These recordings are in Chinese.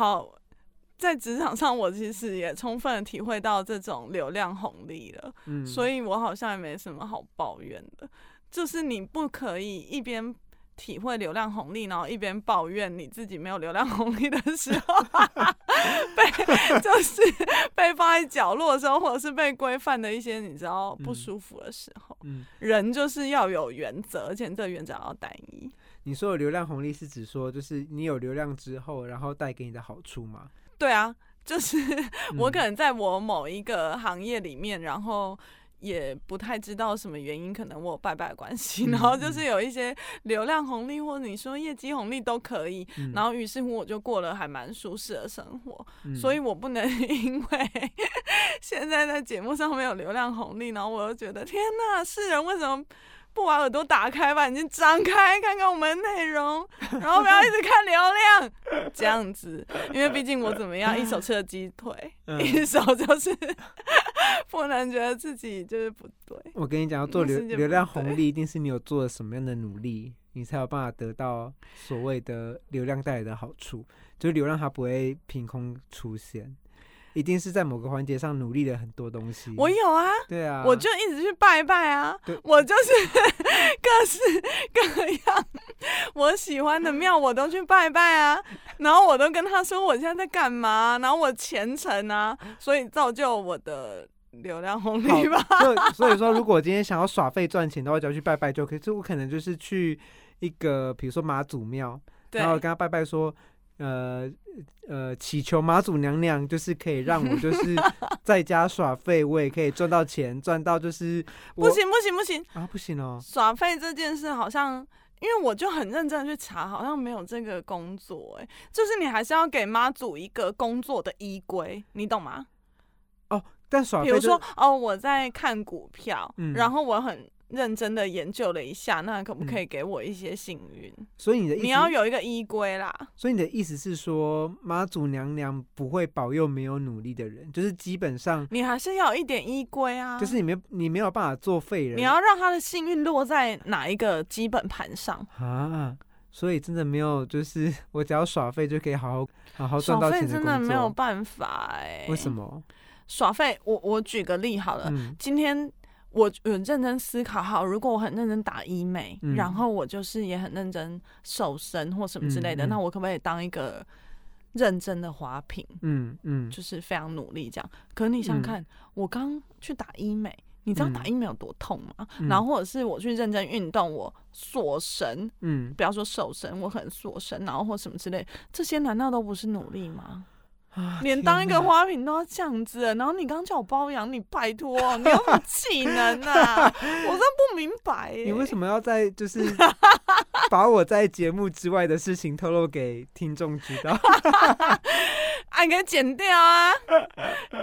好，在职场上我其实也充分的体会到这种流量红利了，嗯，所以我好像也没什么好抱怨的。就是你不可以一边体会流量红利，然后一边抱怨你自己没有流量红利的时候，被就是被放在角落的时候，或者是被规范的一些你知道不嗯舒服的时候，嗯，人就是要有原则，而且这原则要单一。你说的流量红利是指说，就是你有流量之后，然后带给你的好处吗？对啊，就是 我嗯可能在我某一个行业里面，然后也不太知道什么原因，可能我有拜拜的关系，嗯然后就是有一些流量红利或者你说业绩红利都可以，嗯然后于是乎我就过了还蛮舒适的生活，嗯所以我不能 因为现在在节目上没有流量红利，然后我就觉得天呐，世人为什么？不把耳朵打开，把眼睛张开，看看我们的内容，然后不要一直看流量，这样子。因为毕竟我怎么样，一手吃了鸡腿，嗯一手就是 不能觉得自己就是不对。我跟你讲，要做流流量红利，一定是你有做了什么样的努力，你才有办法得到所谓的流量带来的好处。就是流量它不会凭空出现，一定是在某个环节上努力了很多东西。我有啊，对啊，我就一直去拜拜啊，我就是 各式 各样我喜欢的庙我都去拜拜啊，然后我都跟他说我现在在干嘛，然后我虔诚啊，所以造就我的流量红利吧。所以所以说，如果我今天想要耍费赚钱的话，只要去拜拜就可以。就我可能就是去一个，比如说妈祖庙，然后跟他拜拜说，呃呃，祈求妈祖娘娘，就是可以让我就 是在家耍废，我也可以赚到钱，赚到就是不行不行不行，啊，不行哦，耍废这件事好像。因为我就很认真的去查，好像没有这个工作、哎，就是你还是要给妈祖一个工作的依归，你懂吗？哦但耍比如说，哦，我在看股票，嗯然后我很认真的研究了一下，那可不可嗯以给我一些幸运？所以你的你要有一个依归啦。所以你的意思是说，妈祖娘娘不会保佑没有努力的人，就是基本上你还是要有一点依归啊，就是你没你没有办法做废人，你要让他的幸运落在哪一个基本盘上。啊，所以真的没有，就是我只要耍废就可以好好好好赚到钱工作。真的没有办法哎、为什？么？耍废，我我举个例好了，嗯今天我有认真思考，好，如果我很认真打医美，嗯然后我就是也很认真瘦身或什么之类的，嗯嗯那我可不可以当一个认真的花瓶？嗯嗯，就是非常努力这样。可是你想看，我刚去打医美，你知道嗯打医美有多痛吗？嗯然后或者是我去认真运动，我塑身，嗯不要说瘦身，我可能塑身，然后或什么之类，这些难道都不是努力吗？啊连当一个，花瓶都要这样子，然后你刚叫我包养你，拜托，你有什么技能啊？我真的不明白、你为什么要在就是 把我在节目之外的事情透露给听众知道？啊，你给剪掉啊！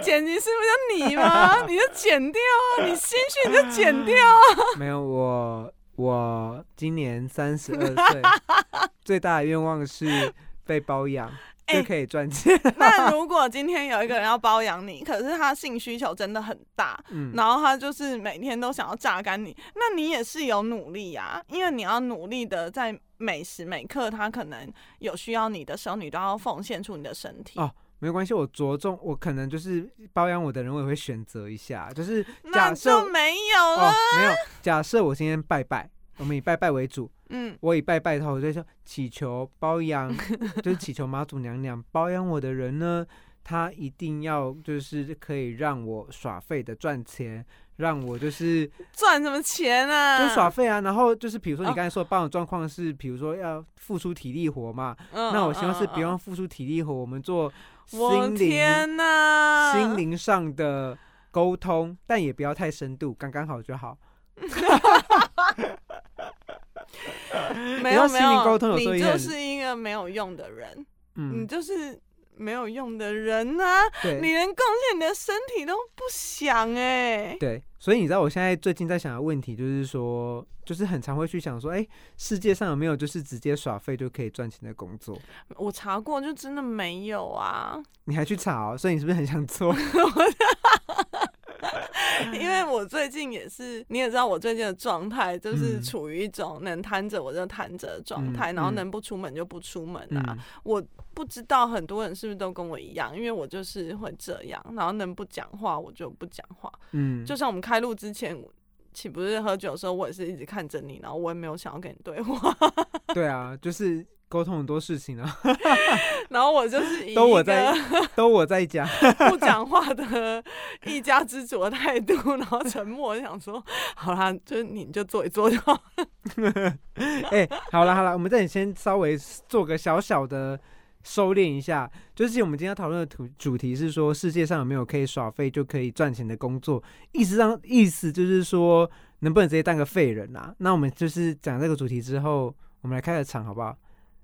剪辑是不是就你吗？你就剪掉啊！你心虚你就剪掉啊！没有，我我今年三十二岁，最大的愿望是被包养，哎就可以赚钱。那如果今天有一个人要包养你，可是他性需求真的很大，嗯，然后他就是每天都想要榨干你，那你也是有努力呀、因为你要努力的在每时每刻，他可能有需要你的时候，你都要奉献出你的身体。哦没关系，我着重，我可能就是包养我的人，我也会选择一下，就是那假设就没有了。哦，没有，假设我今天拜拜，我们以拜拜为主，嗯，我以拜拜的话，我就说祈求包养，就是祈求妈祖娘娘包养我的人呢，他一定要就是可以让我耍废的赚钱，让我就是 赚什么钱啊？就耍废啊，然后就是比如说你哦刚才说的包养状况是，比如说要付出体力活嘛，嗯。那我希望是不嗯。用付出体力活，我们做心灵！心灵上的沟通，但也不要太深度，刚刚好就好。没有没有你就是一个没有用的人，你嗯，就是没有用的人啊！你连贡献你的身体都不想哎、对，所以你知道我现在最近在想的问题就是说，就是很常会去想说，哎、世界上有没有就是直接耍废就可以赚钱的工作？我查过，就真的没有啊。你还去查哦，所以你是不是很想做？因为我最近也是，你也知道我最近的状态就是嗯处于一种能瘫着我就瘫着的状态，然后能不出门就不出门啊。嗯我不知道很多人是不是都跟我一样，因为我就是会这样，然后能不讲话我就不讲话。嗯，就像我们开录之前，岂不是喝酒的时候，我也是一直看着你，然后我也没有想要跟你对话，对啊，就是沟通很多事情啊，然后我就是以都我在 都我在讲。不讲话的一家之主的态度，然后沉默，想说好啦，就是你就做一做就好。哎、好了好了，我们这里先稍微做个小小的收敛一下，就是我们今天讨论的主主题是说，世界上有没有可以耍废就可以赚钱的工作？意思上意思就是说，能不能直接当个废人啊？那我们就是讲这个主题之后，我们来开个场好不好？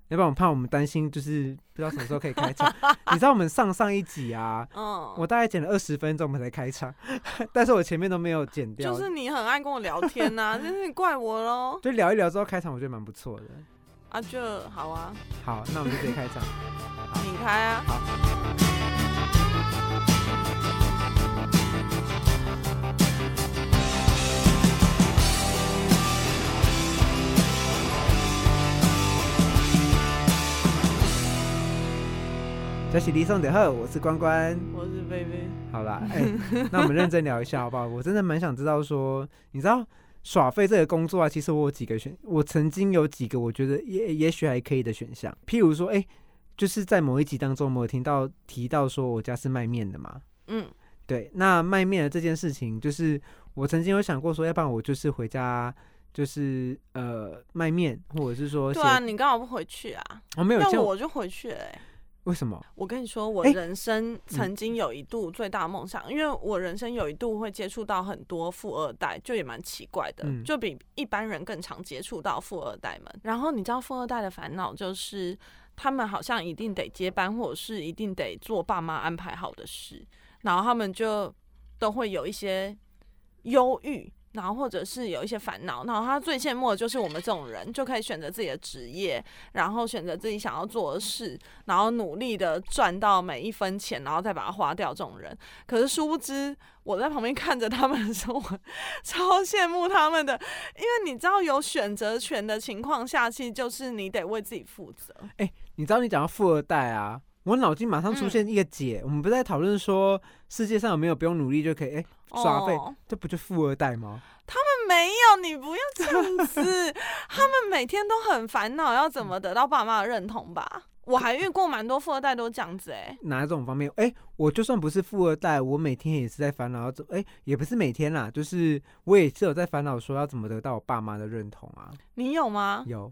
要不然我怕我们担心，就是不知道什么时候可以开场。你知道我们上上一集啊，嗯，我大概剪了二十分钟我们才开场，但是我前面都没有剪掉，就是你很爱跟我聊天呐、真是你怪我喽。就聊一聊之后开场，我觉得蛮不错的。啊，就好啊，好，那我们就直接开场。你开啊。这是李松的贺，我是关关。我是贝贝，好啦，哎、那我们认真聊一下好不好？我真的蛮想知道说，你知道耍废这个工作啊，其实我有几个选，我曾经有几个我觉得也也许还可以的选项，譬如说，哎、就是在某一集当中，我有听到提到说我家是卖面的嘛，嗯，对，那卖面的这件事情，就是我曾经有想过说，要不然我就是回家。就是呃卖面，或者是说，对啊，你刚好不回去啊？我没有那我就回去了、欸。为什么？我跟你说，我哎人生曾经有一度最大的梦想，因为我人生有一度会接触到很多富二代，就也蛮奇怪的，嗯就比一般人更常接触到富二代们。然后你知道富二代的烦恼就是，他们好像一定得接班，或者是一定得做爸妈安排好的事，然后他们就都会有一些忧郁。然后或者是有一些烦恼，然后他最羡慕的就是我们这种人，就可以选择自己的职业，然后选择自己想要做的事，然后努力的赚到每一分钱，然后再把它花掉。这种人，可是殊不知我在旁边看着他们的时候，我 超羡慕他们的，因为你知道有选择权的情况下，其实就是你得为自己负责。你知道你讲到富二代啊，我脑筋马上出现一个解。我们不是在讨论说世界上有没有不用努力就可以哎、耍废，哦这不就富二代吗？他们没有，你不要这样子。他们每天都很烦恼，要怎么得到爸妈的认同吧？我还遇过蛮多富二代都这样子哎、哪一种方面？哎、我就算不是富二代，我每天也是在烦恼要怎哎、也不是每天啦，就是我也是有在烦恼说要怎么得到我爸妈的认同啊。你有吗？有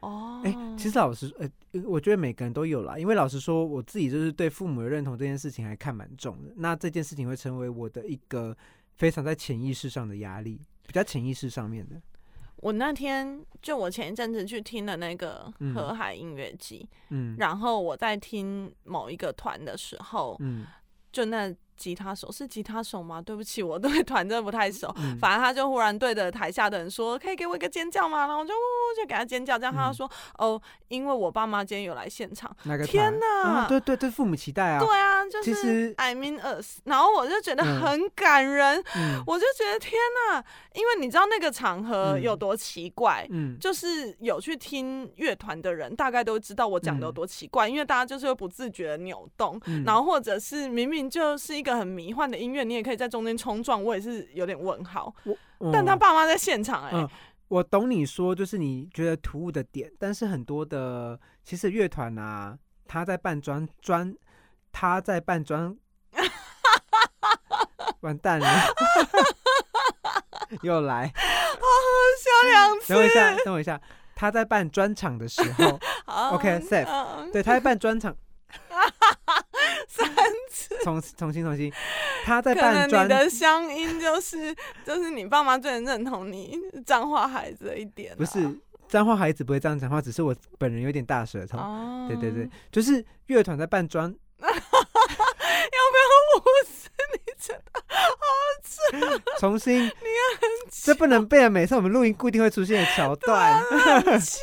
哦，哎、其实老实呃，我觉得每个人都有啦，因为老实说，我自己就是对父母的认同这件事情还看蛮重的。那这件事情会成为我的一个非常在潜意识上的压力，比较潜意识上面的。我那天就我前一阵子去听了那个嗯河海音乐季，嗯然后我在听某一个团的时候，嗯就那吉他手是吉他手吗？对不起，我对 团真的不太熟。嗯反正他就忽然对着台下的人说：“可以给我一个尖叫吗？”然后我就呜呜就给他尖叫，这样他就嗯说：“哦，因为我爸妈今天有来现场。那个天团哪啊，对对对，父母期待”啊。对啊，就是其实 I mean us，然后我就觉得嗯很感人，嗯我就觉得天哪，因为你知道那个场合嗯有多奇怪，嗯，就是有去听乐团的人，大概都知道我讲的有多奇怪，因为大家就是会不自觉的扭动，嗯然后或者是明明就是一个很迷幻的音乐，你也可以在中间冲撞，我也是有点问号。但他嗯爸妈在现场、哎、嗯我懂你说，就是你觉得突兀的点，但是很多的其实乐团啊，他在办专专，他在办专，完蛋了，又来，笑两次等我一下，等我一下，他在办专场的时候，OK，safe 嗯对，他在办专场，重重新重新，他在可能你，的乡音就是就是你爸妈最能认同你脏话孩子的一点、啊，不是脏话孩子不会这样讲话，只是我本人有点大舌头。哦，对对对，就是乐团在办专，要不要无视你真的重新，这不能背啊！每次我们录音固定会出现的桥段。很糗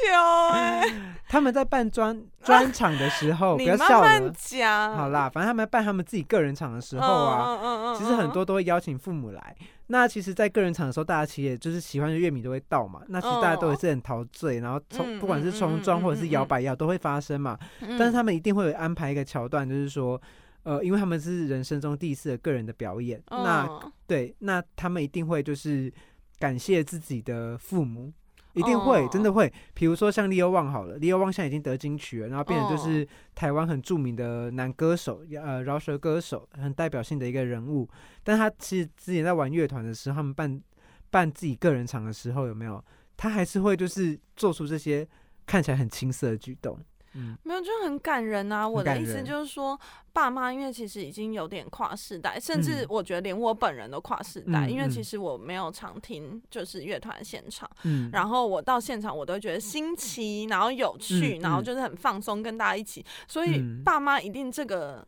哎、他们在办专 专场的时候，不你要笑了。讲。好啦，反正他们办他们自己个人场的时候啊，嗯嗯嗯其实很多都会邀请父母来。那其实，在个人场的时候，大家其实也就是喜欢的乐迷都会到嘛。那其实大家都也是很陶醉，然后冲嗯不管是冲撞或者是摇摆摇都会发生嘛。嗯但是他们一定会有安排一个桥段，就是说，呃，因为他们是人生中第一次的个人的表演，那嗯对，那他们一定会就是感谢自己的父母，一定会，真的哦会。比如说像利欧旺好了，利欧旺现在已经得金曲了，然后变成就是哦台湾很著名的男歌手，呃，饶舌歌手，很代表性的一个人物。但他其实之前在玩乐团的时候，他们办办自己个人场的时候，有没有？他还是会就是做出这些看起来很青涩的举动。嗯，没有，就很感人啊！我的意思就是说，爸妈因为其实已经有点跨世代，甚至嗯。我觉得连我本人都跨世代，嗯因为其嗯实我没有常听就是乐团现场，嗯，然后我到现场我都觉得新奇，然后有趣，嗯然后嗯就是很放松，跟大家一起，所以嗯。爸妈一定这个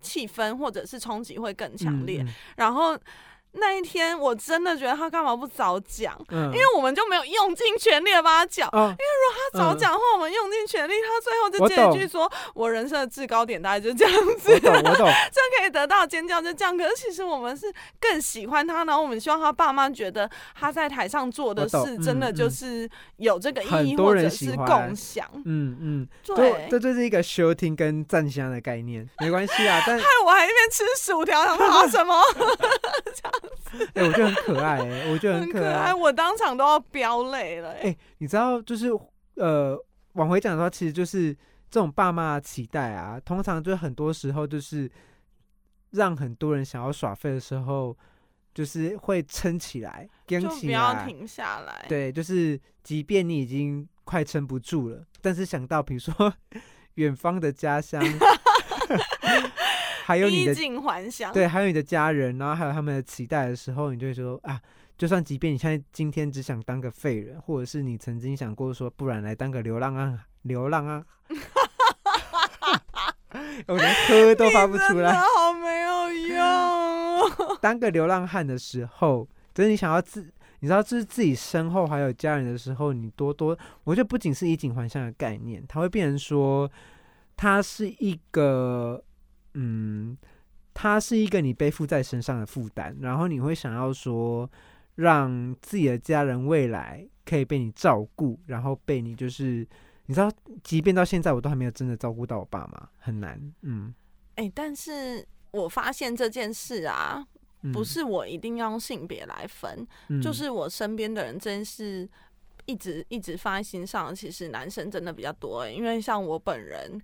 气氛或者是冲击会更强烈。嗯。然后那一天我真的觉得他干嘛不早讲？嗯，因为我们就没有用尽全力的帮他讲。哦，因为如果他早讲的话，我们用尽全力，他最后就我接一句说：“我人生的制高点大概就这样子。”我懂，我懂，这样可以得到尖叫就这样。可是其实我们是更喜欢他，然后我们希望他爸妈觉得他在台上做的事真的就是有这个意义，或者是共享。嗯嗯，对这，就是一个收听跟赞香的概念，没关系啊。但 害我还一边吃薯条，想说啊 什么 哎、我觉得很可爱、哎，我觉得很可可爱，我当场都要飙泪了、哎、你知道，就是呃，往回讲的话，其实就是这种爸妈的期待啊，通常就很多时候就是让很多人想要耍废的时候，就是会撑起来，跟就不起来。要停下来。对，就是即便你已经快撑不住了，但是想到比如说 远方的家乡，还有你的还乡。对，还有你的家人，然后还有他们的期待的时候，你就会说啊，就算即便你现在今天只想当个废人，或者是你曾经想过说，不然来当个流浪啊，流浪啊，我连喝都发不出来。好没有用。当个流浪汉的时候，就是你想要自，你知道，就是自己身后还有家人的时候，你多多，我觉得不仅是衣锦还乡的概念，它会变成说，它是一个，嗯，它是一个你背负在身上的负担，然后你会想要说，让自己的家人未来可以被你照顾，然后被你就是，你知道，即便到现在我都还没有真的照顾到我爸妈，很难，嗯，哎、但是我发现这件事啊，嗯不，是我一定要用性别来分，嗯就是我身边的人真是一直一直放在心上。其实男生真的比较多、欸，因为像我本人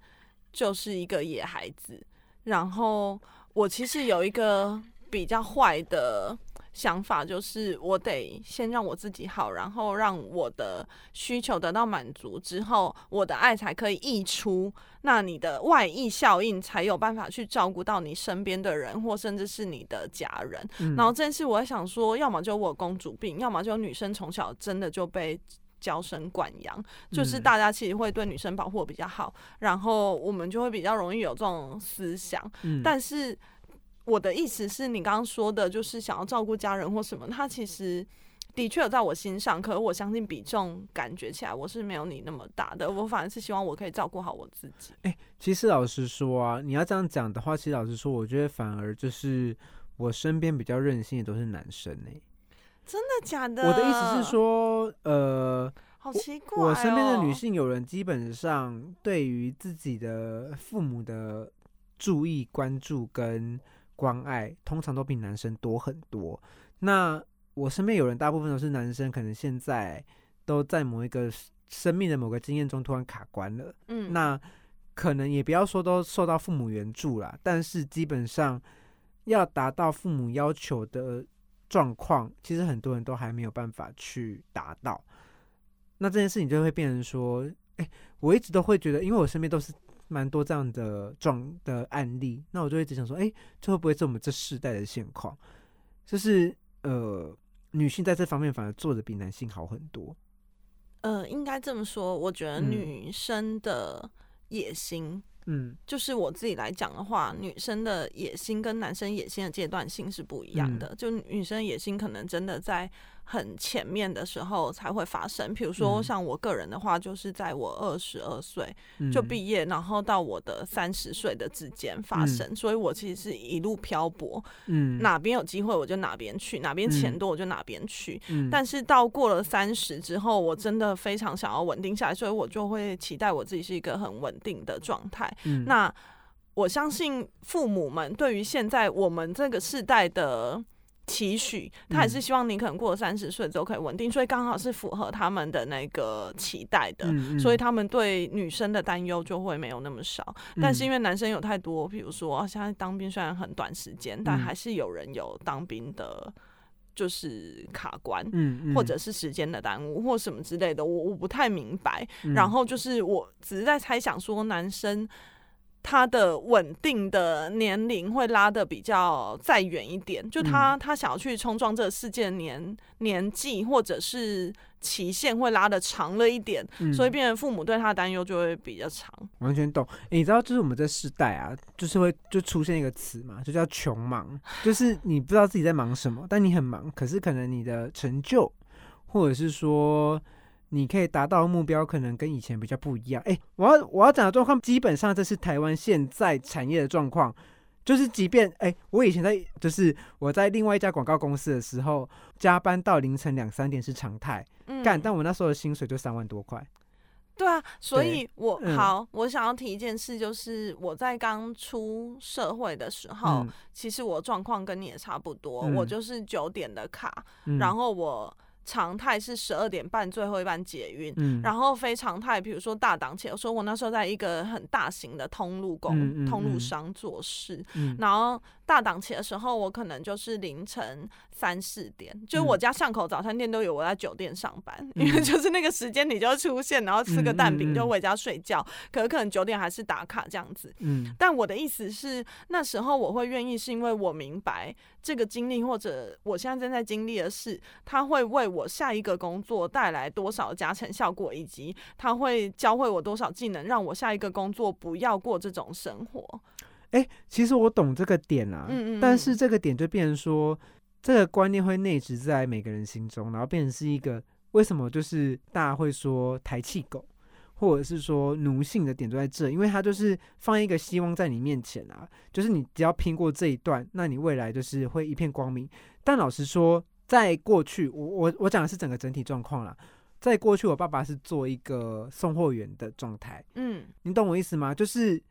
就是一个野孩子，然后我其实有一个比较坏的想法，就是我得先让我自己好，然后让我的需求得到满足之后，我的爱才可以溢出。那你的外溢效应才有办法去照顾到你身边的人，或甚至是你的家人。嗯然后这件事，我想说，要么就我公主病，要么就女生从小真的就被娇生惯养，就是嗯大家其实会对女生保护得比较好，然后我们就会比较容易有这种思想。嗯但是我的意思是你刚刚说的，就是想要照顾家人或什么，他其实。的确有在我心上，可是我相信比重感觉起来我是没有你那么大的，我反而是希望我可以照顾好我自己。哎其实老实说啊，你要这样讲的话，其实老实说，我觉得反而就是我身边比较任性的都是男生呢、真的假的？我的意思是，说，呃，好奇怪、哦我身边的女，性友人基本上对于自己的父母的注意、关注跟关爱，通常都比男生多很多。那我身边有人大部分都是男生，可能现在都在某一个生命的某个经验中突然卡关了。嗯，那可能也不要说都受到父母援助啦，但是基本上要达到父母要求的状况，其实很多人都还没有办法去达到。那这件事情就会变成说，哎、我一直都会觉得，因为我身边都是蛮多这样的状的案例，那我就一直想说，哎、这会不会是我们这世代的现况？就是呃，女性在这方面反而做的比男性好很多。呃，应该这么说，我觉得嗯女生的野心，嗯就是我自己来讲的话，女生的野心跟男生野心的阶段性是不一样的。就女生野心可能真的在很前面的时候才会发生。比如说嗯。像我个人的话，就是在我二十二岁嗯。就毕业，然后到我的三十岁的之间发生，所以我其实是一路漂泊，嗯。哪边有机会我就哪边去，哪边钱嗯。多我就哪边去。嗯。但是到过了三十之后，我真的非常想要稳定下来，所以我就会期待我自己是一个很稳定的状态。嗯。那我相信父母们对于现在我们这个世代的期许，他也是嗯。希望你可能过了三十岁之后可以稳定，所以刚好是符合他们的那个期待的。嗯所以他们对女生的担忧就会没有那么少，但是因为为男生有太多，比如说啊现在当兵虽然很短时间，但嗯。还是有人有当兵的，就是卡关，嗯嗯。或者是时间的耽误或什么之类的，我我不太明白。嗯。然后就是我只是在猜想说，男生他的稳定的年龄会拉的比较再远一点，就他、他想要去冲撞这个世界的年年纪或者是期限会拉的长了一点，嗯所以变成父母对他的担忧就会比较长。完全懂。诶你知道，就是我们这世代啊，就是会就出现一个词嘛，就叫穷忙，就是你不知道自己在忙什么，但你很忙，可是可能你的成就，或者是说你可以达到目标，可能跟以前比较不一样。诶，我要我要讲的状况，基本上这是台湾现在产业的状况。就是，即便诶，我以前在，就是我在另外一家广告公司的时候，加班到凌晨两三点是常态。嗯，干、但我那时候的薪水就三万多块。对啊，所以我、嗯好，我想要提一件事，就是我在刚出社会的时候，嗯其实我状况跟你也差不多，嗯我就是九点的卡，嗯然后我常态是十二点半最后一班捷运。嗯然后非常态，比如说大档期，我说我那时候在一个很大型的通路工、嗯嗯通路嗯商做事，嗯然后大档期的时候，我可能就是凌晨三四点，就是我家巷口早餐店都有我在酒店上班，因为嗯就是那个时间你就会出现，然后吃个蛋饼就回家睡觉，可是可能九点还是打卡这样子。嗯但我的意思是，那时候我会愿意，是因为我明白这个经历或者我现在正在经历的事，它会为我下一个工作带来多少加成效果，以及它会教会我多少技能，让我下一个工作不要过这种生活。哎、其实我懂这个点啊，嗯嗯嗯但是这个点就变成说，这个观念会内植在每个人心中，然后变成是一个为什么就是大家会说抬气狗，或者是说奴性的点就在这，因为它就是放一个希望在你面前啊，就是你只要拼过这一段，那你未来就是会一片光明。但老实说，在过去，我我我讲的是整个整体状况啦。在过去，我爸爸是做一个送货员的状态，嗯，你懂我意思吗？就是，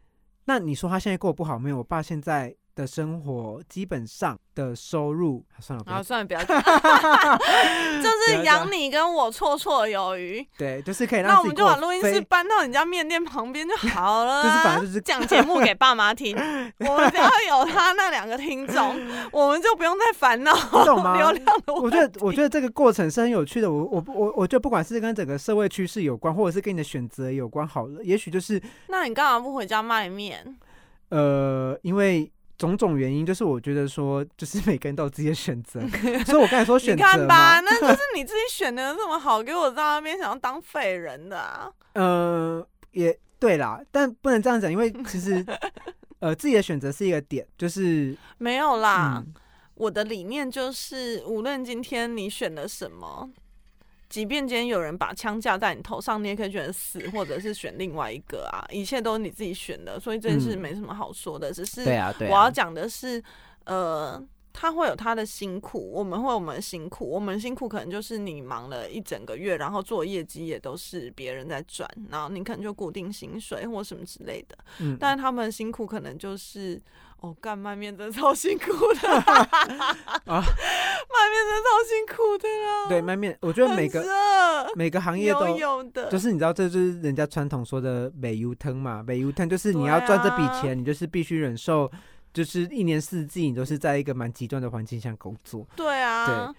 那你说他现在过得不好没有？我爸现在的生活基本上的收入，啊算了，不要好，算了，不要讲，就是养你跟我绰绰有余。对，就是可以那让我们就把录音室搬到你家面店旁边就好了、啊。就是反正就是讲节目给爸妈听，我们只要有他那两个听众，我们就不用再烦恼 流量的问我觉得，我觉得这个过程是很有趣的。我我我我觉得，不管是跟整个社会趋势有关，或者是跟你的选择有关，好了，也许就是那你干嘛不回家卖面？呃，因为种种原因，就是我觉得说，就是每个人都有自己的选择，所以我刚才说选择看吧，那就是你自己选的这么好，给我在那边想要当废人的、啊。呃，也对啦，但不能这样讲，因为其实 呃，自己的选择是一个点，就是没有啦，嗯我的理念就是，无论今天你选了什么，即便今天有人把枪架在你头上，你也可以选择死，或者是选另外一个啊，一切都是你自己选的，所以这件事嗯没什么好说的。只是啊，我要讲的是，呃。他会有他的辛苦，我们会有我们的辛苦。我们辛苦可能就是你忙了一整个月，然后做业绩也都是别人在赚，然后你可能就固定薪水或什么之类的。嗯，但是他们的辛苦可能就是哦，干卖面真的超辛苦的 啊 卖面真的超辛苦的啊。对卖面，我觉得每个每个行业都油油的，就是你知道，这就是人家传统说的美油腾嘛，美油腾就是你要赚这笔啊钱，你就是必须忍受，就是一年四季你都是在一个蛮极端的环境下工作。对啊。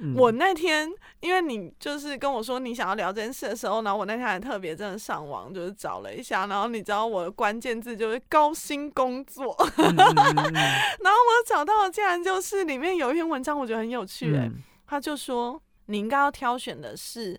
嗯，我那天因为你就是跟我说你想要聊这件事的时候，然后我那天还特别真的上网就是找了一下，然后你知道我的关键字就是高薪工作，然后我找到的竟然就是里面有一篇文章，我觉得很有趣、欸，嗯他就说你应该要挑选的是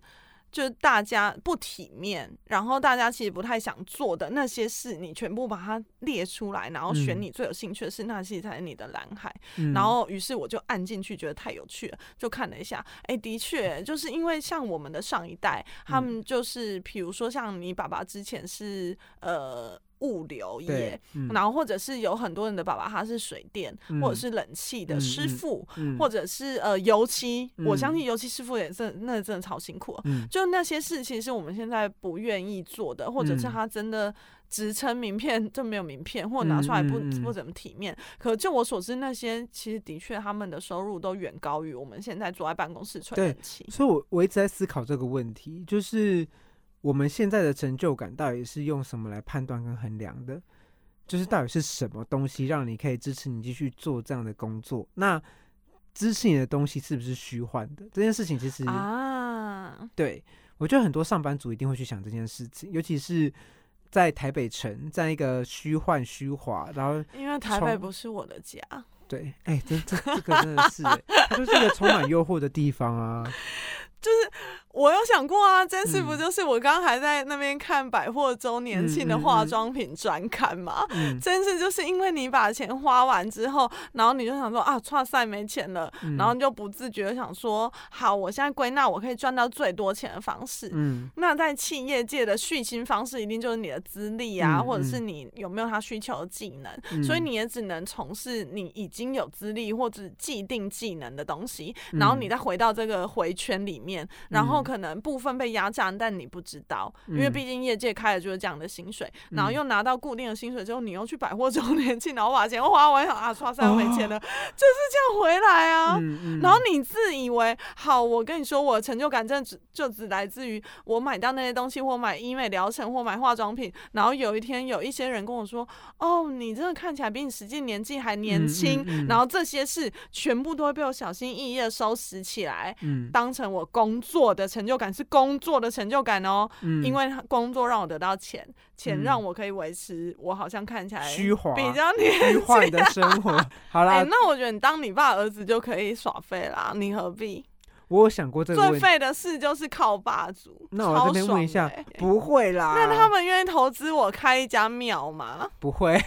就是大家不体面，然后大家其实不太想做的那些事，你全部把它列出来，然后选嗯你最有兴趣的事，那其实才是你的蓝海。嗯然后，于是我就按进去，觉得太有趣了，就看了一下。哎，的确，就是因为像我们的上一代，他嗯们就是，比如说像你爸爸之前是呃物流业，，嗯然后或者是有很多人的爸爸他是水电、或者嗯是冷气的师傅，嗯或者是呃油漆，我相嗯信油漆师傅也是那真的超辛苦。嗯就那些事情是我们现在不愿意做的，或者是嗯他真的职称名片就没有名片，或者拿出来不、不怎么体面。可就我所知，那些其实的确他们的收入都远高于我们现在坐在办公室吹对冷气。所以我我一直在思考这个问题，就是我们现在的成就感到底是用什么来判断跟衡量的？就是到底是什么东西让你可以支持你继续做这样的工作？那支持你的东西是不是虚幻的？这件事情其实啊，对我觉得很多上班族一定会去想这件事情，尤其是在台北城，在一个虚幻虚华，然后因为台北不是我的家，对，哎、这这这个真的是、欸，它就是一个充满诱惑的地方啊。我有想过啊，真是不嗯。就是我刚刚还在那边看百货周年庆的化妆品专刊嘛？嗯，真是就是因为你把钱花完之后，然后你就想说啊，哇塞没钱了，嗯。然后你就不自觉的想说，好，我现在归纳我可以赚到最多钱的方式。嗯。那在企业界的续薪方式，一定就是你的资历啊，嗯或者是嗯。你有没有他需求的技能，嗯。所以你也只能从事你已经有资历或者既定技能的东西，然后你嗯再回到这个回圈里面，然后嗯可能部分被压榨，但你不知道，因为嗯毕竟业界开的就是这样的薪水，然后嗯又拿到固定的薪水之后，你又去百货周 年庆，然后把钱花完，想啊，刷塞又没钱了，就是这样回来啊。然后你自以为好，我跟你说，我的成就感真的只就只来自于我买到那些东西，或买医美疗程，或买化妆品。然后有一天有一些人跟我说：“哦，你真的看起来比你实际年纪还年嗯轻。然后这些事全部都会被我小心翼翼的收拾起来，嗯当成我工作的成就感，是工作的成就感哦。嗯因为工作让我得到钱，钱嗯让我可以维持我好像看起来虚华比较年虚幻的生活。好哎、啦，那我觉得你当你爸儿子就可以耍废啦，你何必？我有想过这个问题。最废的事就是靠霸主。那我这边问一下超爽的欸，不会啦，那他们愿意投资我开一家庙吗？不会。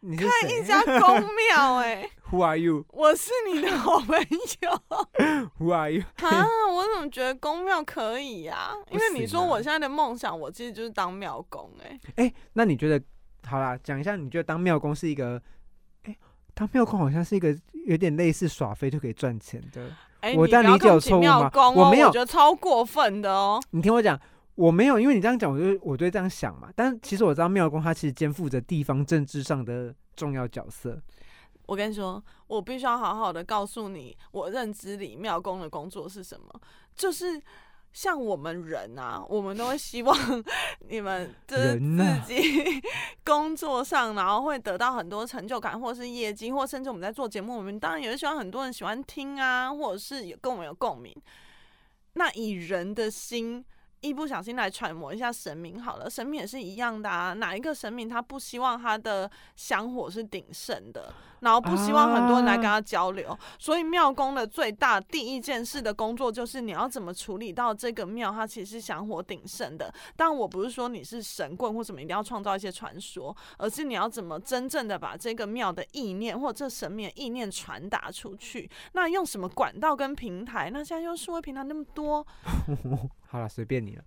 你是开谁一家公庙哎？Who are you? 我是你的好朋友 Who are you? 啊！我怎么觉得公庙可以呀、因为你说我现在的梦想，我其实就是当庙公哎、哎、那你觉得好啦？讲一下，你觉得当庙公是一个？哎、当庙公好像是一个有点类似耍飞就可以赚钱的。哎、我你理解有攻击错误吗庙公哦，我没有觉得超过分的哦。你听我讲，我没有，因为你这样讲，我就我就会这样想嘛。但其实我知道庙公他其实肩负着地方政治上的重要角色。我跟你说，我必须要好好的告诉你，我认知里庙公的工作是什么，就是。像我们人啊，我们都会希望 你们就是自己 工作上，然后会得到很多成就感，或是业绩，或甚至我们在做节目，我们当然也是希望很多人喜欢听啊，或者是有跟我们有共鸣。那以人的心一不小心来揣摩一下神明好了，神明也是一样的啊。哪一个神明他不希望他的香火是鼎盛的，然后不希望很多人来跟他交流？所以庙公的最大第一件事的工作就是你要怎么处理到这个庙，它其实是香火鼎盛的。但我不是说你是神棍或什么一定要创造一些传说，而是你要怎么真正的把这个庙的意念或者这神明的意念传达出去。那用什么管道跟平台？那现在用数位平台那么多，好了，随便你了。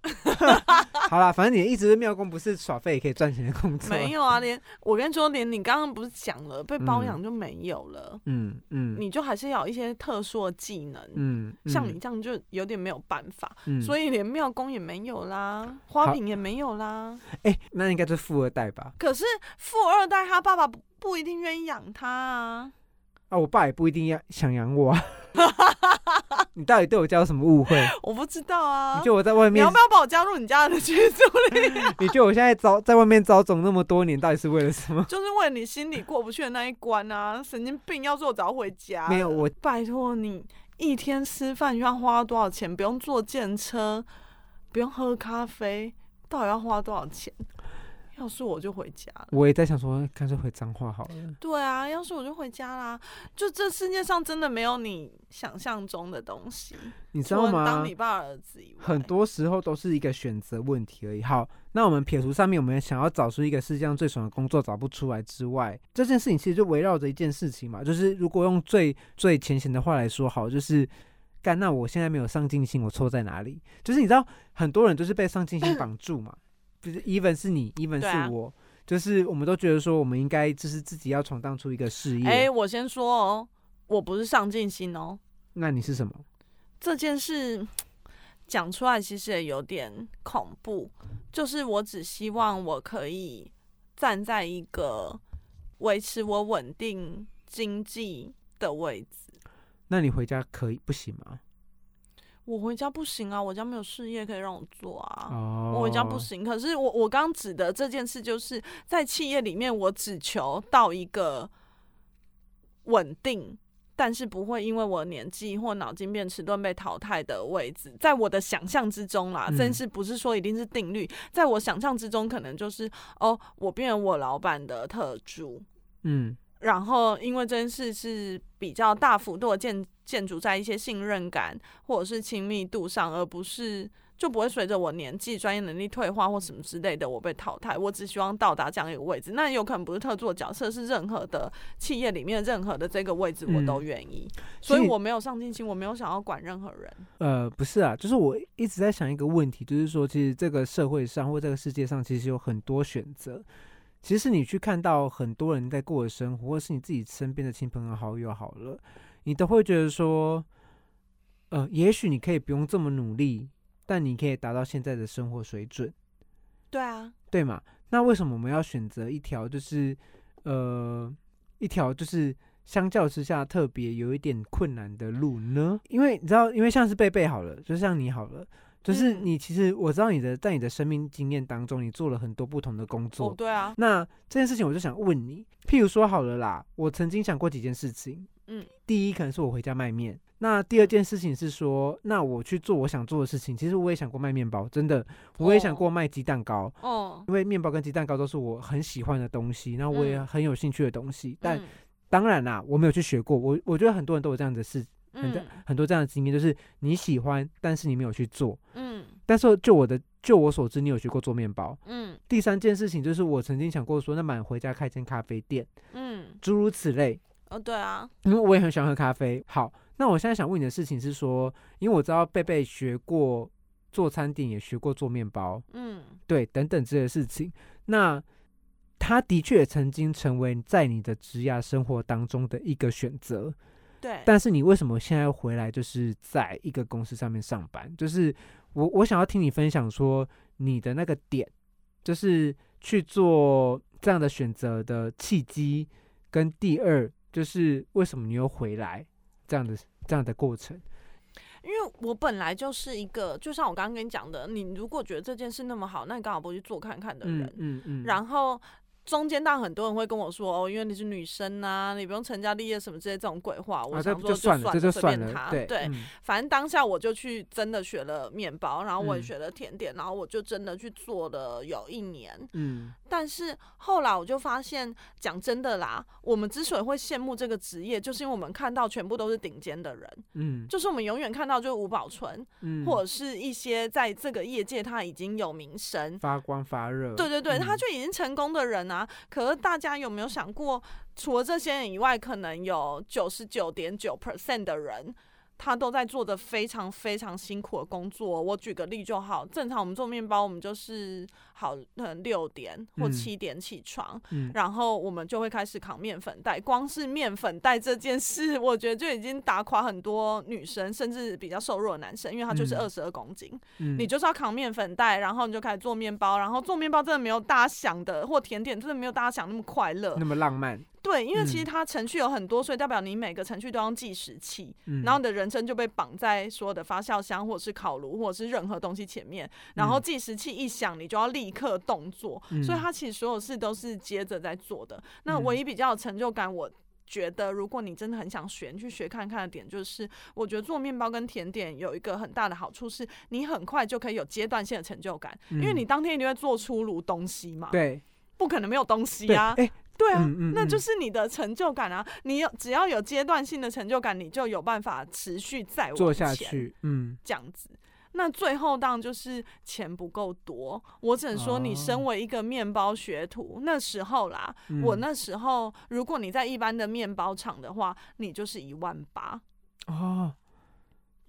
好了，反正你的意思是庙公不是耍废也可以赚钱的工作。没有啊，连我跟你说，连你刚刚不是讲了被包嗯养就没有了，嗯嗯你就还是要有一些特殊的技能。嗯，像你这样就有点没有办法，嗯，所以以连庙工也没有啦，花瓶也没有啦。哎、那应该是富二代吧？可是富二代他爸爸不不一定愿意养他啊。啊，我爸也不一定要想养我、啊。你到底对我家有什么误会？我不知道啊。你觉得我在外面你要不，要把我加入你家的群组里？你觉得我现在遭在外面遭总那么多年，到底是为了什么？就是为了你心里过不去的那一关啊！神经病！要是我早回家。没有我拜托你一天吃饭要花多少钱？不用坐电车，不用喝咖啡，到底要花多少钱？要是我就回家了。我也在想说，干脆回脏话好了。对啊，要是我就回家啦。就这世界上真的没有你想象中的东西，你知道吗当你？爸儿子以外，很多时候都是一个选择问题而已。好，那我们撇除上面我们想要找出一个世界上最爽的工作找不出来之外，这件事情其实就围绕着一件事情嘛，就是如果用最最浅显的话来说，好，就是干，那我现在没有上进心，我错在哪里？就是你知道，很多人都是被上进心 绑住嘛，就是 even 是你，even 是我。就是我们都觉得说，我们应该就是自己要闯荡出一个事业。哎、我先说哦，我不是上进心哦，那你是什么？这件事讲出来其实也有点恐怖，就是我只希望我可以站在一个维持我稳定经济的位置。那你回家可以不行吗？我回家不行啊，我家没有事业可以让我做啊。哦，我回家不行，可是我我刚指的这件事，就是在企业里面，我只求到一个稳定，但是不会因为我年纪或脑筋变迟钝被淘汰的位置，在我的想象之中啦，嗯。这件事不是说一定是定律，在我想象之中，可能就是哦，我变成我老板的特助，嗯。然后因为这件事是比较大幅度的建建筑在一些信任感或者是亲密度上，而不是就不会随着我年纪、专业能力退化或什么之类的我被淘汰。我只希望到达这样一个位置，那有可能不是特助的角色，是任何的企业里面任何的这个位置我都愿意。所以我没有上进心，我没有想要管任何人。呃，不是啊，就是我一直在想一个问题，就是说，其实这个社会上或这个世界上，其实有很多选择。其实你去看到很多人在过的生活，或是你自己身边的亲朋好友好了，你都会觉得说，呃，也许你可以不用这么努力，但你可以达到现在的生活水准，对啊，对嘛？那为什么我们要选择一条就是呃一条就是相较之下特别有一点困难的路呢？因为你知道，因为像是贝贝好了，就像你好了，就是嗯你其实我知道你的在你的生命经验当中，你做了很多不同的工作。哦对啊，那这件事情我就想问你，譬如说好了啦，我曾经想过几件事情。嗯，第一可能是我回家卖面，那第二件事情是说，那我去做我想做的事情。其实我也想过卖面包，真的，我也想哦过卖鸡蛋糕。哦，因为面包跟鸡蛋糕都是我很喜欢的东西，然后我也嗯很有兴趣的东西。但嗯当然啦，我没有去学过。我我觉得很多人都有这样的事，很多、嗯很多这样的经验，就是你喜欢，但是你没有去做。嗯但是就我的就我所知，你有学过做面包。嗯第三件事情就是我曾经想过说，那买回家开间咖啡店，嗯，诸如此类。哦对啊，因为我也很喜欢喝咖啡。好，那我现在想问你的事情是说，因为我知道贝贝学过做餐点，也学过做面包，嗯对，等等这些事情。那他的确也曾经成为在你的职业生活当中的一个选择，对，但是你为什么现在又回来，就是在一个公司上面上班？就是我我想要听你分享说你的那个点，就是去做这样的选择的契机，跟第二就是为什么你又回来这样的这样的过程。因为我本来就是一个，就像我刚刚跟你讲的，你如果觉得这件事那么好，那你刚好不去做看看的人。嗯嗯然后中间当然很多人会跟我说，哦，因为你是女生呐、你不用成家立业什么之类这种鬼话。我想说就算了，这就随算了，便他。对对，嗯反正当下我就去真的学了面包，然后我也嗯学了甜点，然后我就真的去做了有一年。嗯但是后来我就发现，讲真的啦，我们之所以会羡慕这个职业，就是因为我们看到全部都是顶尖的人，嗯就是我们永远看到就是吴宝春，嗯，或者是一些在这个业界他已经有名声。发光发热，对对对，他嗯就已经成功的人啊。啊可是大家有没有想过，除了这些人以外，可能有九十九点九 percent 的人，他都在做着非常非常辛苦的工作。我举个例就好，正常我们做面包，我们就是好能六点或嗯七点起床，嗯然后我们就会开始扛面粉袋。光是面粉袋这件事，我觉得就已经打垮很多女生，甚至比较瘦弱的男生，因为他就是嗯二十二公斤。嗯你就是要扛面粉袋，然后你就开始做面包，然后做面包真的没有大家想的，或甜点真的没有大家想那么快乐那。么浪漫，对，因为其实嗯。它程序有很多，所以代表你每个程序都要用计时器，嗯然后你的人生就被绑在所有的发酵箱或者是烤炉或者是任何东西前面，然后嗯。计时器一响，你就要立刻动作，所以嗯。它其实所有事都是接着在做的。那嗯。唯一比较有成就感，我觉得，如果你真的很想学，你去学看看的点，就是我觉得做面包跟甜点有一个很大的好处，是你很快就可以有阶段性的成就感，因为嗯。你当天一定会做出炉东西嘛，对。不可能没有东西对，啊。哎，对啊，嗯嗯嗯。那就是你的成就感啊！你有只要有阶段性的成就感，你就有办法持续再往做下去，嗯，这样子。那最后当然就是钱不够多，我只能说，你身哦。为一个面包学徒，那时候啦，我嗯那时候如果你在一般的面包厂的话，你就是一万八，哦，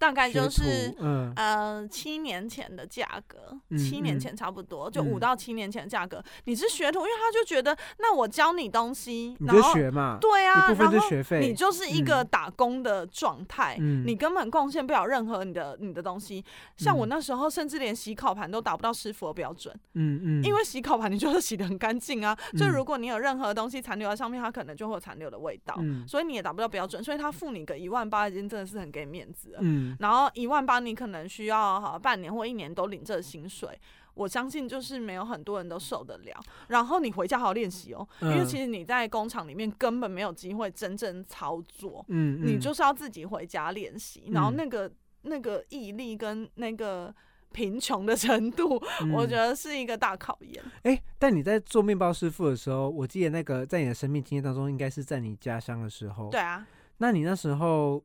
大概就是嗯。呃，七年前的价格，七年前差不多，就五嗯。到七年前的价格。你是学徒，因为他就觉得，那我教你东西，然后学嘛，对啊，然后是学费，你就是一个嗯。打工的状态，嗯。你根本贡献不了任何你的你的东西。像我嗯。那时候，甚至连洗烤盘都达不到师傅的标准，嗯嗯，因为洗烤盘你就是洗的很干净啊，就嗯。如果你有任何东西残留在上面，它可能就会有残留的味道，嗯。所以你也达不到标准，所以他付你个一万八，已经真的是很给面子了。嗯然后一万八，你可能需要好半年或一年都领这个薪水，我相信就是没有很多人都受得了。然后你回家好好练习哦，因为嗯其实你在工厂里面根本没有机会真正操作，嗯，嗯你就是要自己回家练习，然后嗯那个那个毅力跟那个贫穷的程度，我嗯觉得是一个大考验。哎、但你在做面包师傅的时候，我记得那个在你的生命经验当中，应该是在你家乡的时候。对。啊，那你那时候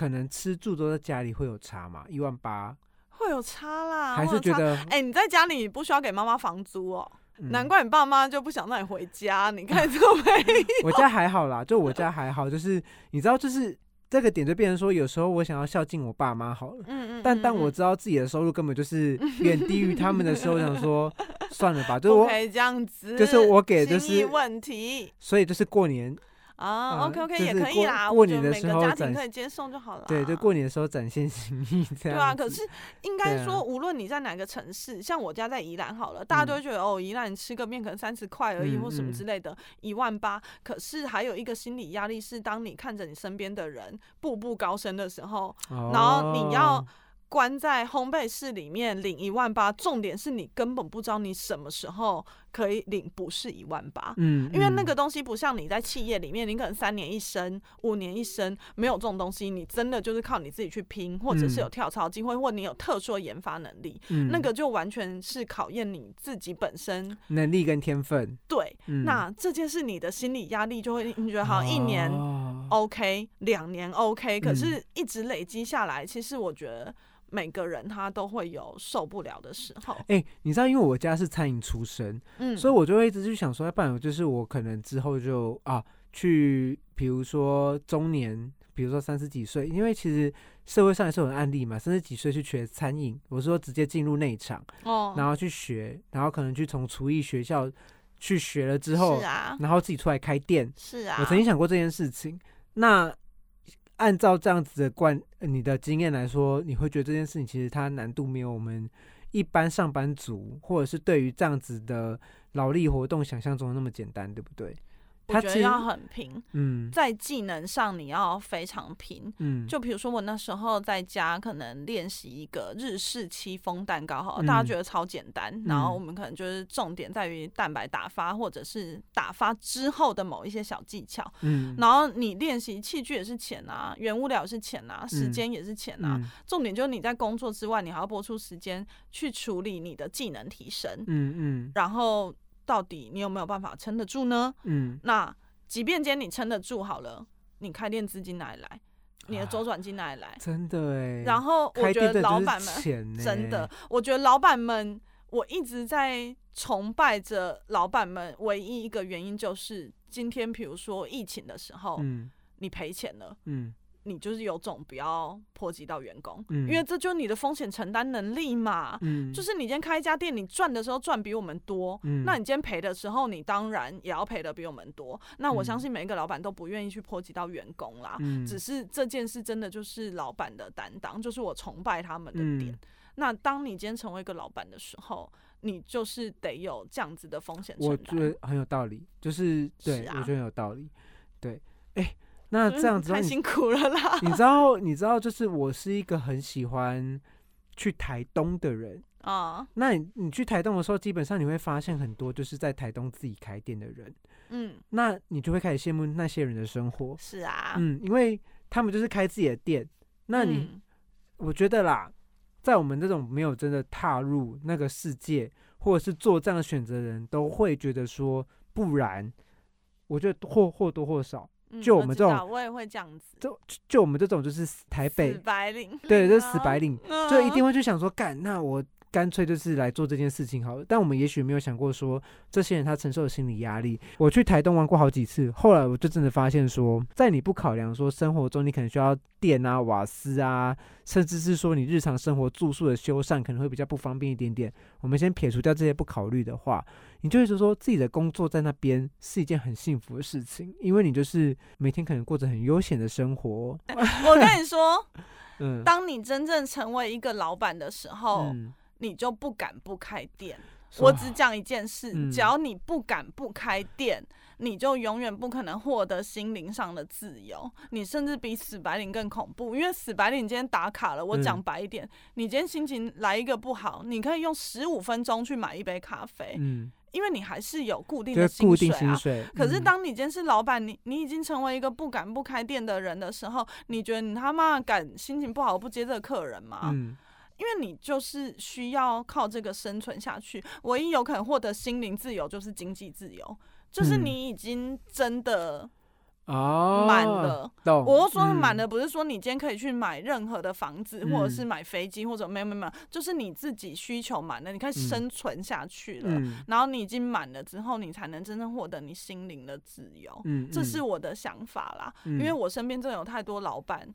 可能吃住都在家里会有差嘛？一万八，会有差啦，还。是觉得、哎、你在家里不需要给妈妈房租哦，嗯难怪你爸妈就不想让你回家。你看这么没 我家还好啦，就我家还好，就是你知道，就是这个点就变成说，有时候我想要孝敬我爸妈好了。嗯嗯，但当我嗯知道自己的收入根本就是远低于他们的时候，我想说算了吧，就是我，可以这样子，就是我给就是，问题所以就是过年啊。啊 OK OK 也可以啦，过我觉得每年的时候个家庭可以接受就好了。对，就过年的时候展现心意 这样。对啊，可是应该说，无论你在哪个城市，像我家在宜兰好了，大家都会觉得、哦，宜兰吃个面可能三十块而已，嗯或什么嗯之类的，一万八。可是还有一个心理压力是，当你看着你身边的人步步高升的时候，然后你要哦关在烘焙室里面领一万八，重点是你根本不知道你什么时候可以领不是一万八。嗯，因为那嗯个东西不像你在企业里面，你可能三年一升、五年一升，没有这种东西，你真的就是靠你自己去拼，或者是有嗯跳槽机会，或你有特殊的研发能力，嗯那个就完全是考验你自己本身。能力跟天分，对，嗯那这件事你的心理压力就会，你觉得好一年哦 OK，两年 OK，可嗯是一直累积下来，其实我觉得每个人他都会有受不了的时候。哎、你知道，因为我家是餐饮出身，嗯，所以我就会一直去想说，要不然就是我可能之后就啊去，比如说中年，比如说三十几岁，因为其实社会上也是有案例嘛，三十几岁去学餐饮，我说直接进入内场，哦，然后去学，然后可能去从厨艺学校去学了之后，是啊，然后自己出来开店。是啊，我曾经想过这件事情，那。按照这样子的惯，你的经验来说，你会觉得这件事情其实它难度没有我们一般上班族，或者是对于这样子的劳力活动想象中的那么简单，对不对？我觉得要很拼，嗯在技能上你要非常拼。嗯，就比如说我那时候在家可能练习一个日式戚风蛋糕，哈，大家嗯觉得超简单，然后嗯我们可能就是重点在于蛋白打发或者是打发之后的某一些小技巧。嗯，然后你练习器具也是钱啊，原物料也是钱啊，时嗯间也是钱啊。嗯重点就是你在工作之外，你还要拨出时间去处理你的技能提升。嗯嗯然后到底你有没有办法撑得住呢？嗯，那即便今天你撑得住好了，你开店资金哪里来？你的啊周转金哪里来？真的哎。然后我觉得老板们真的，我觉得老板们，我一直在崇拜着老板们。唯一一个原因就是，今天比如说疫情的时候，嗯你赔钱了，嗯你就是有种不要波及到员工，嗯因为这就是你的风险承担能力嘛。嗯，就是你今天开一家店，你赚的时候赚比我们多，嗯那你今天赔的时候，你当然也要赔的比我们多。那我嗯相信每一个老板都不愿意去波及到员工啦。嗯只是这件事真的就是老板的担当，就是我崇拜他们的点。嗯那当你今天成为一个老板的时候，你就是得有这样子的风险我承担。觉得很有道理，就是对是啊我觉得很有道理。对，哎，那这样子太辛苦了啦。你知道，你知道，就是我是一个很喜欢去台东的人。啊，那你你去台东的时候，基本上你会发现很多就是在台东自己开店的人，嗯，那你就会开始羡慕那些人的生活。是啊，嗯，因为他们就是开自己的店。那你，嗯我觉得啦，在我们这种没有真的踏入那个世界，或者是做这样的选择的人，都会觉得说，不然，我觉得或或多或少，嗯就我们这种我也会这样子，就就我们这种就是台北死，白领，对，就是死白领，就一定会会去想说，干，那我干脆就是来做这件事情好了。但我们也许没有想过说，这些人他承受的心理压力。我去台东玩过好几次，后来我就真的发现说，在你不考量说生活中你可能需要电啊、瓦斯啊，甚至是说你日常生活住宿的修缮可能会比较不方便一点点。我们先撇除掉这些不考虑的话，你就会觉得说自己的工作在那边是一件很幸福的事情，因为你就是每天可能过着很悠闲的生活。我跟你说，嗯，当你真正成为一个老板的时候，嗯你就不敢不开店。我只讲一件事，嗯只要你不敢不开店，你就永远不可能获得心灵上的自由。你甚至比死白领更恐怖，因为死白领今天打卡了。我讲嗯白一点，你今天心情来一个不好，你可以用十五分钟去买一杯咖啡，嗯，因为你还是有固定就是的薪固定水啊。薪水。可是嗯当你今天是老板，你你已经成为一个不敢不开店的人的时候，你觉得你他妈敢心情不好不接这个客人吗？嗯因为你就是需要靠这个生存下去，唯一有可能获得心灵自由就是经济自由，就是嗯你已经真的哦，满了。懂。我说满嗯了，不是说你今天可以去买任何的房子，或者是嗯买飞机，或者没有没有没有，就是你自己需求满了，你可以嗯生存下去了。嗯然后你已经满了之后，你才能真正获得你心灵的自由。嗯，这是嗯我的想法啦，嗯因为我身边真的有太多老板，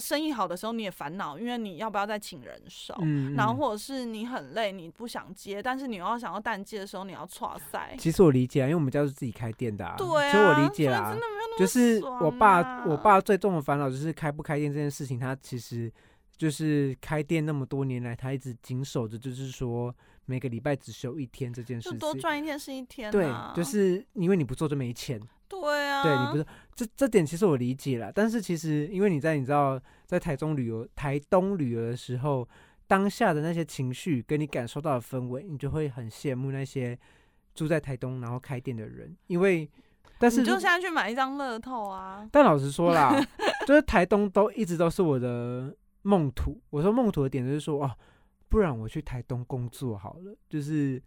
生意好的时候你也烦恼，因为你要不要再请人手，嗯，然后嗯或者是你很累，你不想接，但是你又要想要淡季的时候，你要跨赛。其实我理解啊，因为我们家是自己开店的啊，对啊，所以我理解啦所以真。的没有那么就是我爸，啊我爸最重的烦恼就是开不开店这件事情。他其实就是开店那么多年来，他一直紧守着，就是说每个礼拜只休一天这件事情。就多赚一天是一天、对啊，，就是因为你不做就没钱。对啊，对你不是这这点，其实我理解了。但是其实因为你在你知道在台中旅游、台东旅游的时候，当下的那些情绪跟你感受到的氛围，你就会很羡慕那些住在台东然后开店的人，因为但是你就现在去买一张乐透啊，但老实说啦，就是台东都一直都是我的梦土。我说梦土的点就是说，哦，不然我去台东工作好了，就是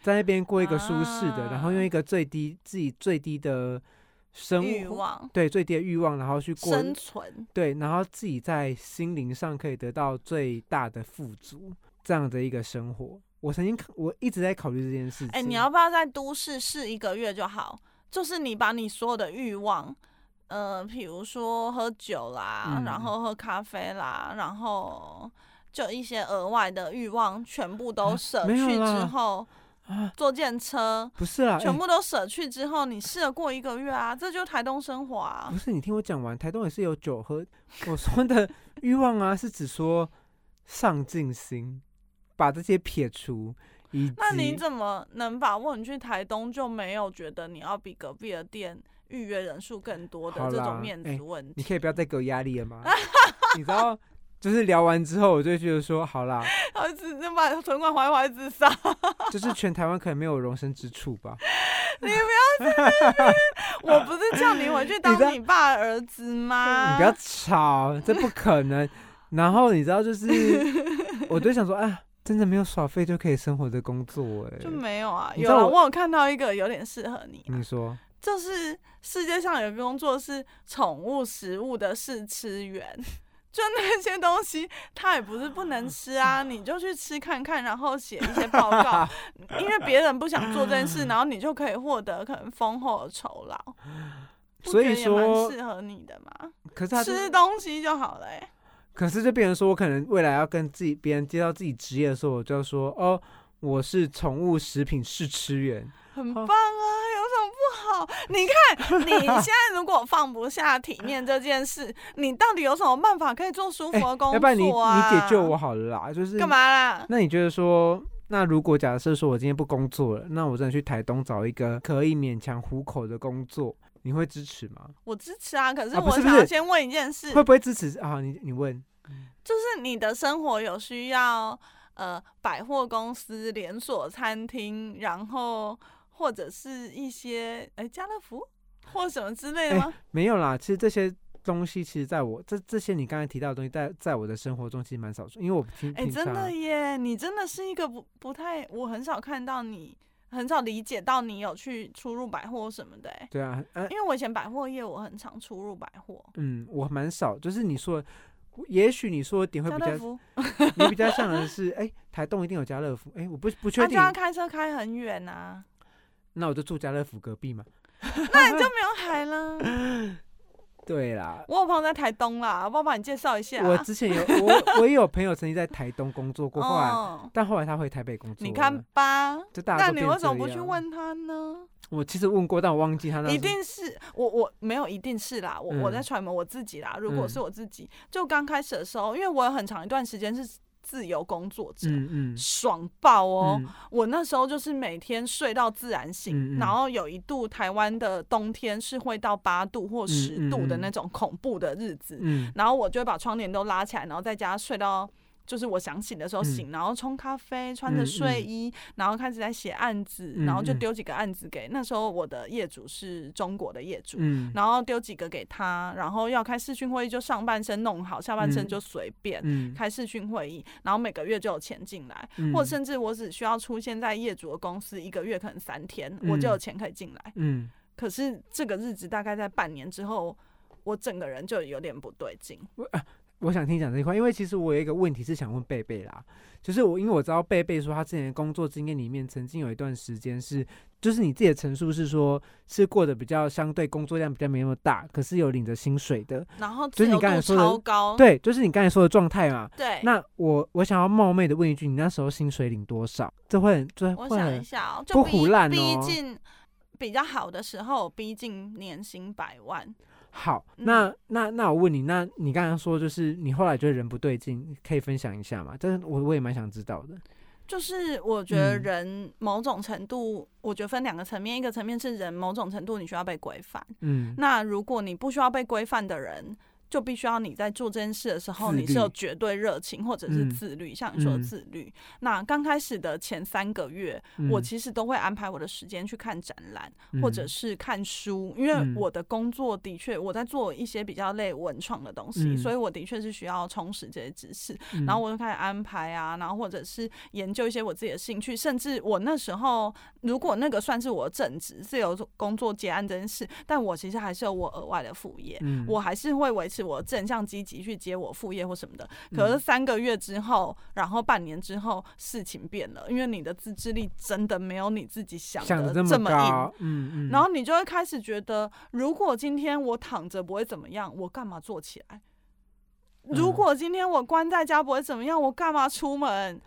在那边过一个舒适的，然后用一个最低自己最低的生活，欲望、对最低的欲望，然后去过生存，对，然后自己在心灵上可以得到最大的富足，这样的一个生活。我曾经考我一直在考虑这件事情。哎、你要不要在都市试一个月就好？就是你把你所有的欲望，呃，比如说喝酒啦，嗯然后喝咖啡啦，然后就一些额外的欲望全部都啊舍去之后，啊？坐电车不是啦，哎全部都舍去之后，你试了过一个月啊，这就是台东生活啊不。是你听我讲完，台东也是有酒喝。我说的欲望啊，是指说上进心，把这些撇除，那你怎么能把握你去台东就没有觉得你要比隔壁的店预约人数更多的这种面哎子问题？你可以不要再给我压力了吗？你知道，就是聊完之后，我就觉得说，好啦，儿子能把存款还回自杀。就是全台湾可能没有容身之处吧。你不要在那我不是叫你回去当你爸的儿子吗？你不要吵，这不可能。然后你知道，就是我就想说，啊，真的没有耍废就可以生活的工作哎、就没有啊。有啊，我有看到一个有点适合你啊、你说，就是世界上有个工作是宠物食物的试吃员。就那些东西，它也不是不能吃啊，你就去吃看看，然后写一些报告，因为别人不想做这件事，然后你就可以获得可能丰厚的酬劳。所以觉得也蛮说，适合你的嘛，可是他吃东西就好了、欸。可是就变成说，我可能未来要跟自己别人介绍自己职业的时候，我就要说，哦，我是宠物食品试吃员。好很棒啊，有什么不好？你看，你现在如果放不下体面这件事，你到底有什么办法可以做舒服的工作啊？要不然你你解救我好了啦，就是干？嘛啦？那你觉得说，那如果假设说我今天不工作了，那我真的去台东找一个可以勉强糊口的工作，你会支持吗？我支持啊，可是我想要先问一件事，会不会支持啊？你你问，就是你的生活有需要，呃，百货公司、连锁餐厅，然后或者是一些哎家乐福或什么之类的吗？没有啦，其实这些东西，其实在我这这些你刚才提到的东西，在在我的生活中其实蛮少数，因为我平哎、真的耶，你真的是一个不不太，我很少看到你，很少理解到你有去出入百货什么的哎。对啊，呃因为我以前百货业我很常出入百货，嗯，我蛮少，就是你说，也许你说的点会比较，你比较像的 是，哎、台东一定有家乐福，哎、我不不确定他就，要开车开很远呐、那我就住家乐福隔壁嘛。那你就没有海了。对啦，我有朋友在台东啦，我帮帮你介绍一下。我之前有我我也有朋友曾经在台东工作过，后来、哦，但后来他回台北工作，你看吧，就大家那你为什么不去？问他呢？我其实问过，但我忘记他那一定是我我没有一定是啦，我、我嗯在揣摩我自己啦。如果嗯是我自己，就刚开始的时候，因为我有很长一段时间是自由工作者，嗯嗯爽爆哦！嗯我那时候就是每天睡到自然醒，嗯嗯然后有一度台湾的冬天是会到八度或十度的那种恐怖的日子，嗯然后我就会把窗帘都拉起来，然后在家睡到。就是我想醒的时候嗯。醒，然后冲咖啡，穿着睡衣，然后开始在写案子，然后就丢几个案子给那时候我的业主是中国的业主，嗯。然后丢几个给他，然后要开视讯会议就上半身弄好，下半身嗯。就随便。嗯，开视讯会议，然后每个月就有钱进来，嗯。或甚至我只需要出现在业主的公司一个月，可能三天，我就有钱可以进来。嗯。可是这个日子大概在半年之后，我整个人就有点不对劲。我想听讲这一块，因为其实我有一个问题是想问贝贝啦，就是我因为我知道贝贝说他之前的工作经验里面曾经有一段时间是，就是你自己的陈述是说是过得比较相对工作量比较没那么大，可是有领着薪水的，然后就是你刚才说的超高，对，就是你刚才说的状态嘛。对。那我我想要冒昧的问一句，你那时候薪水领多少？这会很这我想一会很下哦，不胡乱逼哦近比较好的时候，逼近年薪百万。好。嗯那那那我问你，那你刚刚说就是你后来觉得人不对劲，可以分享一下吗？但是我我也蛮想知道的。就是我觉得嗯人某种程度，我觉得分两个层面，一个层面是人某种程度你需要被规范。嗯那如果你不需要被规范的人，就必须要你在做这件事的时候，你是有绝对热情或者是嗯自律，像你说的嗯自律。那刚开始的前三个月，我嗯其实都会安排我的时间去看展览，或者嗯是看书，因为嗯我的工作的确我在做一些比较类文创的东西，嗯所以我的确是需要充实这些知识。嗯然后我就开始安排啊，然后或者是研究一些我自己的兴趣，甚至我那时候如果那个算是我正职，自由工作结案这件事，但我其实还是有我额外的副业。嗯我还是会维持我正向积极去接我副业或什么的，可是嗯三个月之后，然后半年之后，事情变了，因为你的自制力真的没有你自己想想的的这么硬，高，嗯嗯，然后你就会开始觉得，如果今天我躺着不会怎么样，我干嘛做起来？如嗯果今天我关在家不会怎么样，我干嘛出门？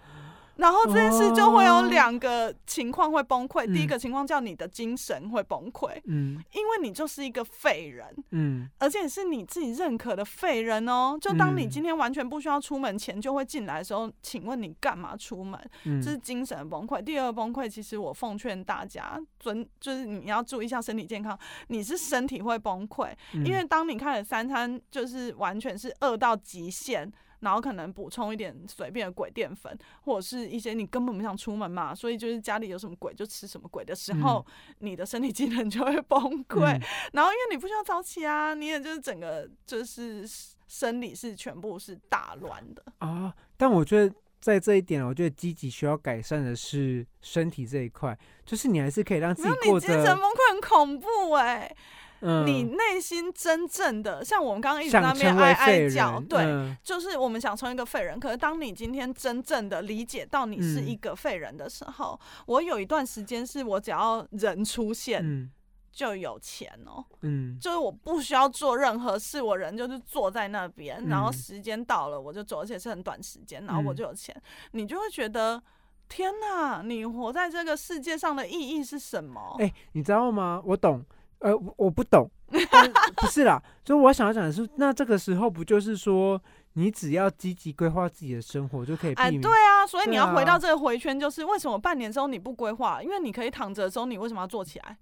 然后这件事就会有哦两个情况会崩溃。第一嗯个情况叫你的精神会崩溃，嗯因为你就是一个废人，嗯而且是你自己认可的废人哦。就当你嗯今天完全不需要出门，前就会进来的时候，请问你干嘛出门？嗯，这是精神崩溃。第二个崩溃，其实我奉劝大家尊，就是你要注意一下身体健康。你是身体会崩溃，因为嗯当你开始三餐就是完全是饿到极限。然后可能补充一点随便的鬼淀粉，或者是一些你根本不想出门嘛，所以就是家里有什么鬼就吃什么鬼的时候，你的身体机能就会崩溃。嗯 然后因为你不需要早起啊，你也就是整个就是生理是全部是大乱的。啊，但我觉得在这一点，我觉得积极需要改善的是身体这一块，就是你还是可以让自，己过你精神着，崩溃很恐怖哎、嗯，你内心真正的像我们刚刚一直在那边哀哀为废人，叫，对，嗯就是我们想成为一个废人。可是当你今天真正的理解到你是嗯一个废人的时候，我有一段时间是我只要人出现嗯就有钱哦、嗯就是我不需要做任何事，我人就是坐在那边，然后嗯时间到了我就走，而且是很短时间，然后我嗯就有钱，你就会觉得。天呐，你活在这个世界上的意义是什么？哎、你知道吗？我懂，呃，我我不懂，但不是啦，就我想要讲的是，那这个时候不就是说，你只要积极规划自己的生活，就可以避哎，免。对啊，所以你要回到啊这个回圈，就是为什么半年之后你不规划？因为你可以躺着的时候，你为什么要做起来？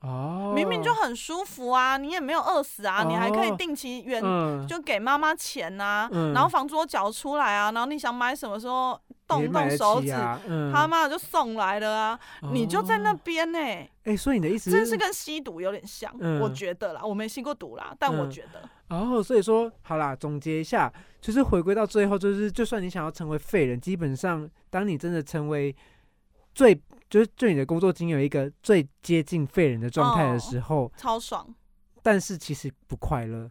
哦，明明就很舒服啊，你也没有饿死啊，你还可以哦定期原嗯，就给妈妈钱呐、嗯。然后房租都缴出来啊，然后你想买什么时候动动手指，啊，嗯，他妈的就送来了啊，你就在那哦，边呢、哎，所以你的意思真是跟吸毒有点像，嗯。我觉得啦，我没吸过毒啦，但我嗯。觉得，哦，所以说好啦，总结一下，就是回归到最后，就是就算你想要成为废人，基本上当你真的成为最就是对你的工作经验有一个最接近废人的状态的哦时候，超爽。但是其实不快乐。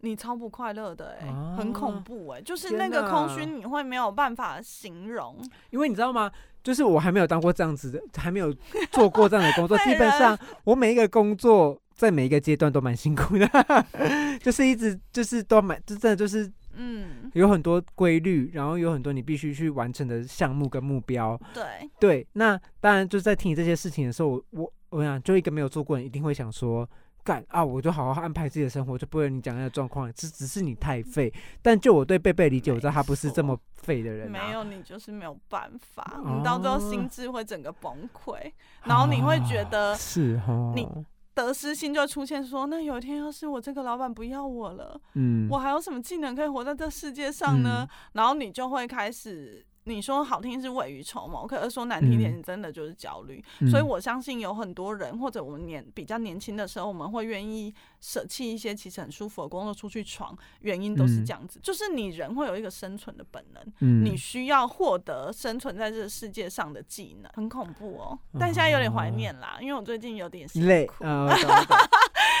你超不快乐的哎、啊很恐怖哎、就是那个空虚，你会没有办法形容。因为你知道吗？就是我还没有当过这样子的，还没有做过这样的工作。基本上，我每一个工作在每一个阶段都蛮辛苦的，就是一直就是都蛮，就真的就是嗯，有很多规律，然后有很多你必须去完成的项目跟目标。对，对，那当然就是在听你这些事情的时候，我我我想，就一个没有做过的人一定会想说。干啊！我就好好安排自己的生活，就不会有你讲那个状况。只只是你太废，但就我对贝贝理解，我知道他不是这么废的人、啊。没有你就是没有办法，哦你到最后心智会整个崩溃，然后你会觉得啊是哦，你得失心就会出现说，那有一天要是我这个老板不要我了，嗯，我还有什么技能可以活在这世界上呢？然后你就会开始。你说好听是未雨绸缪，可是说难听点，嗯。你真的就是焦虑。嗯所以我相信有很多人，或者我们年比较年轻的时候，我们会愿意舍弃一些其实很舒服的工作出去闯，原因都是嗯。这样子，就是你人会有一个生存的本能，嗯。你需要获得生存在这个世界上的技能，很恐怖哦。但现在有点怀念啦，因为我最近有点辛累，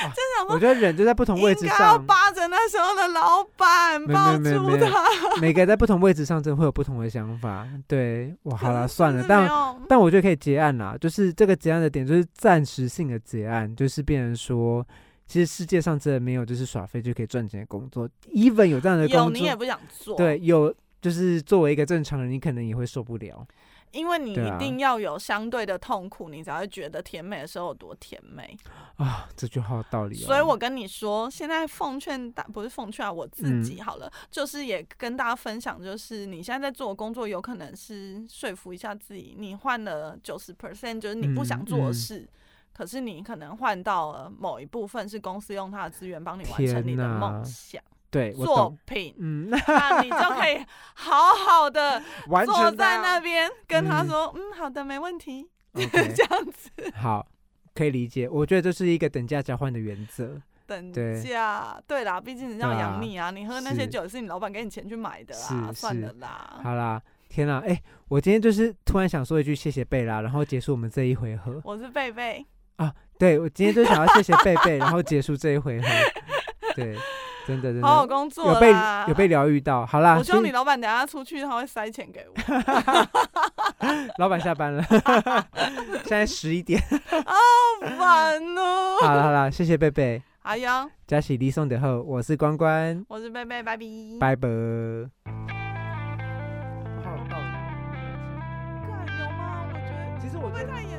懂我懂啊想说我觉得人就在不同位置上，扒着那时候的老板没抱住没没没他。每个人在不同位置上，真的会有不同的想法。对，我好了，算了，但有但我觉得可以结案啦。就是这个结案的点，就是暂时性的结案，就是变成说，其实世界上真的没有就是耍废就可以赚钱的工作，even 有这样的工作，有你也不想做，对，，有就是作为一个正常人，你可能也会受不了。因为你一定要有相对的痛苦，你才会觉得甜美的时候有多甜美。啊，这句话有道理哦。所以我跟你说，现在奉劝大不是奉劝啊，我自嗯己好了，就是也跟大家分享，就是你现在在做的工作，有可能是说服一下自己，你换了九十 percent，就是你不想做的嗯嗯事。可是你可能换到了某一部分是公司用它的资源帮你完成你的梦想对作，品，嗯，那你就可以好好的 坐在那边跟他嗯说，嗯，好的，没问题 这样子好，可以理解。我觉得这是一个等价交换的原则。等价。对啦，毕竟人家要养你啊，你喝那些酒是你老板给你钱去买的啦，是算是了啦。好啦，天啦，哎、我今天就是突然想说一句谢谢贝拉，然后结束我们这一回合。我是贝贝啊，对我今天就想要谢谢贝贝，然后结束这一回合。对，真的真的好好工作有被啦。有被疗愈到。好啦，我希望先你老板等下出去，他会塞钱给我。老板下班了，现在十一点。好烦哦。好了好了，谢谢贝贝，好呀，嘉喜力送的后，我是关关，我是贝贝，拜拜。拜拜。干有吗？我觉得其实我觉得会不会太严